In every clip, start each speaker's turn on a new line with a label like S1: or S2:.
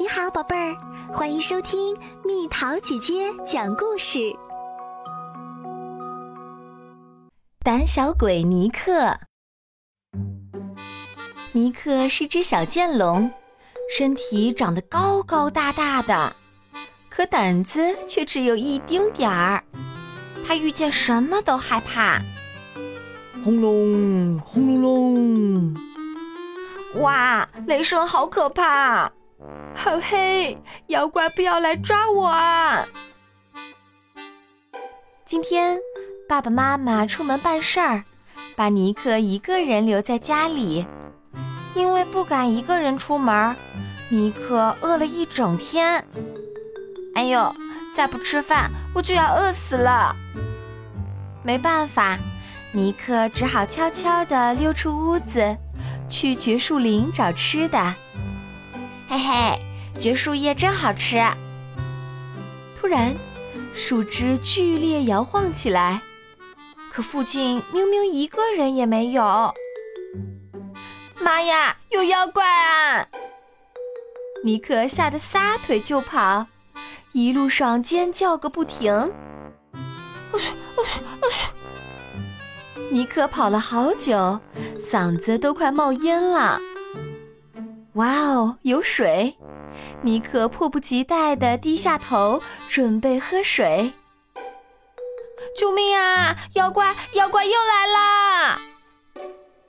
S1: 你好，宝贝儿，欢迎收听蜜桃姐姐讲故事。胆小鬼尼克，尼克是只小剑龙，身体长得高高大大的，可胆子却只有一丁点儿。他遇见什么都害怕。
S2: 轰隆轰隆隆！
S3: 哇，雷声好可怕！好黑，妖怪不要来抓我啊！
S1: 今天爸爸妈妈出门办事儿，把尼克一个人留在家里，因为不敢一个人出门，尼克饿了一整天。哎呦，再不吃饭我就要饿死了！没办法，尼克只好悄悄地溜出屋子，去绝树林找吃的。嘿嘿。绝树叶真好吃。突然，树枝剧烈摇晃起来，可附近明明一个人也没有。
S3: 妈呀，有妖怪啊！
S1: 尼克吓得撒腿就跑，一路上尖叫个不停。尼克跑了好久，嗓子都快冒烟了。哇哦，有水！尼克迫不及待地低下头，准备喝水。
S3: 救命啊！妖怪，妖怪又来啦！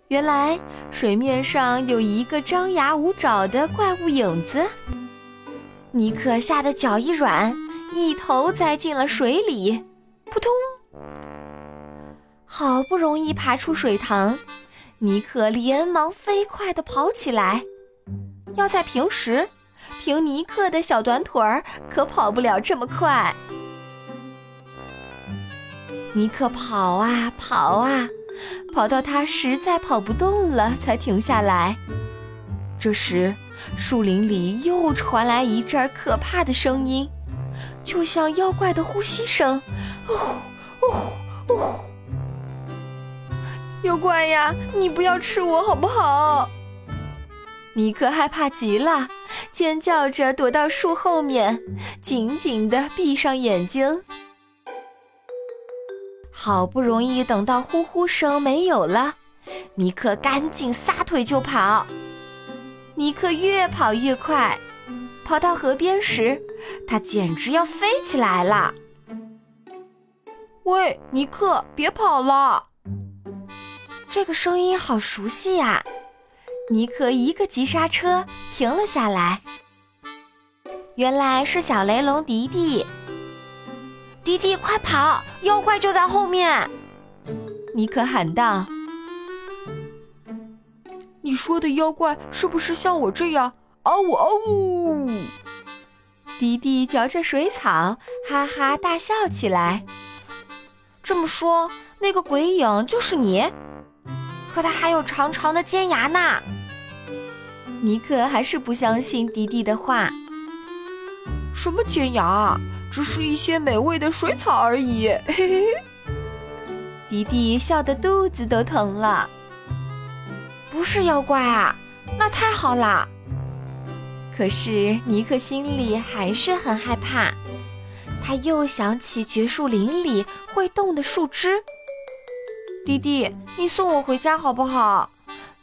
S1: 原来水面上有一个张牙舞爪的怪物影子。尼克吓得脚一软，一头栽进了水里，扑通！好不容易爬出水塘，尼克连忙飞快地跑起来。要在平时。凭尼克的小短腿儿，可跑不了这么快。尼克跑啊跑啊，跑到他实在跑不动了，才停下来。这时，树林里又传来一阵可怕的声音，就像妖怪的呼吸声。呜呜呜！
S3: 妖怪呀，你不要吃我好不好？
S1: 尼克害怕极了。尖叫着躲到树后面，紧紧地闭上眼睛。好不容易等到呼呼声没有了，尼克赶紧撒腿就跑。尼克越跑越快，跑到河边时，他简直要飞起来了。
S3: 喂，尼克，别跑了！
S1: 这个声音好熟悉呀。尼克一个急刹车，停了下来。原来是小雷龙迪迪。
S3: 迪迪，快跑！妖怪就在后面！
S1: 尼克喊道：“
S2: 你说的妖怪是不是像我这样？”嗷呜嗷呜！
S1: 迪迪嚼着水草，哈哈大笑起来。
S3: 这么说，那个鬼影就是你？可它还有长长的尖牙呢！
S1: 尼克还是不相信迪迪的话。
S2: 什么尖牙？只是一些美味的水草而已。嘿嘿嘿。
S1: 迪迪笑得肚子都疼了。
S3: 不是妖怪啊，那太好了。
S1: 可是尼克心里还是很害怕。他又想起绝树林里会动的树枝。
S3: 迪迪，你送我回家好不好？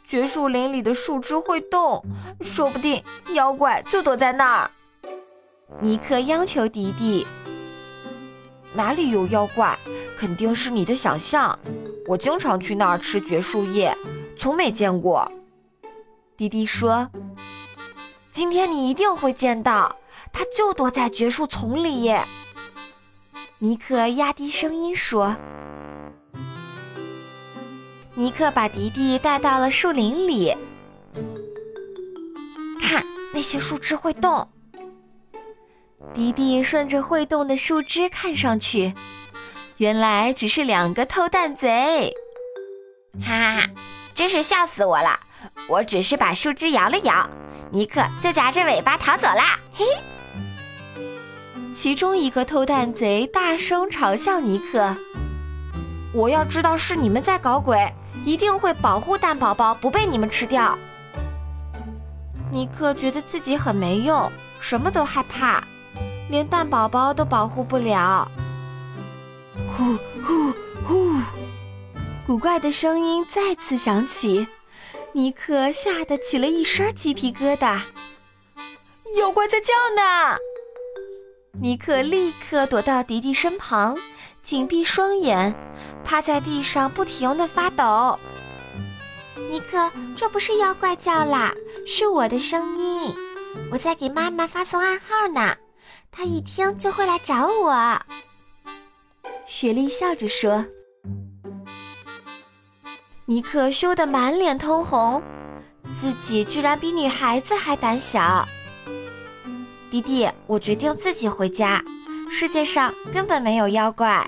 S3: 绝树林里的树枝会动，说不定妖怪就躲在那儿。
S1: 尼克央求迪迪：“
S3: 哪里有妖怪？肯定是你的想象。我经常去那儿吃绝树叶，从没见过。”
S1: 迪迪说：“
S3: 今天你一定会见到，它就躲在绝树丛里。”
S1: 尼克压低声音说。尼克把迪迪带到了树林里，
S3: 看那些树枝会动。
S1: 迪迪顺着会动的树枝看上去，原来只是两个偷蛋贼。
S3: 哈哈哈，真是笑死我了！我只是把树枝摇了摇，尼克就夹着尾巴逃走啦。嘿，
S1: 其中一个偷蛋贼大声嘲笑尼克：“
S3: 我要知道是你们在搞鬼。”一定会保护蛋宝宝不被你们吃掉。
S1: 尼克觉得自己很没用，什么都害怕，连蛋宝宝都保护不了。呼呼呼！古怪的声音再次响起，尼克吓得起了一身鸡皮疙瘩。
S3: 妖怪在叫呢！
S1: 尼克立刻躲到迪迪身旁，紧闭双眼，趴在地上不停地发抖。尼克，这不是妖怪叫啦，是我的声音。我在给妈妈发送暗号呢，她一听就会来找我。雪莉笑着说。尼克羞得满脸通红，自己居然比女孩子还胆小。弟弟，我决定自己回家，世界上根本没有妖怪。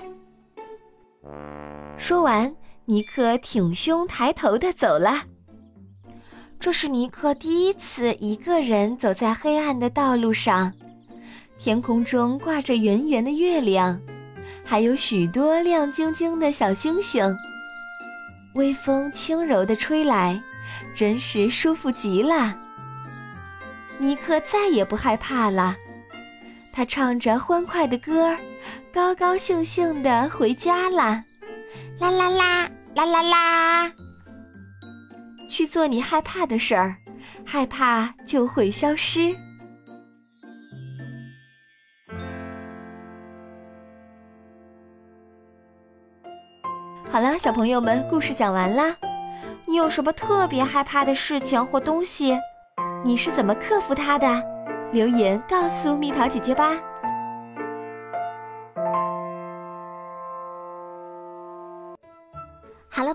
S1: 说完。尼克挺胸抬头的走了。这是尼克第一次一个人走在黑暗的道路上，天空中挂着圆圆的月亮，还有许多亮晶晶的小星星。微风轻柔的吹来，真是舒服极了。尼克再也不害怕了，他唱着欢快的歌儿，高高兴兴的回家啦。啦啦啦！啦啦啦！去做你害怕的事儿，害怕就会消失。好了，小朋友们，故事讲完啦。你有什么特别害怕的事情或东西？你是怎么克服它的？留言告诉蜜桃姐姐吧。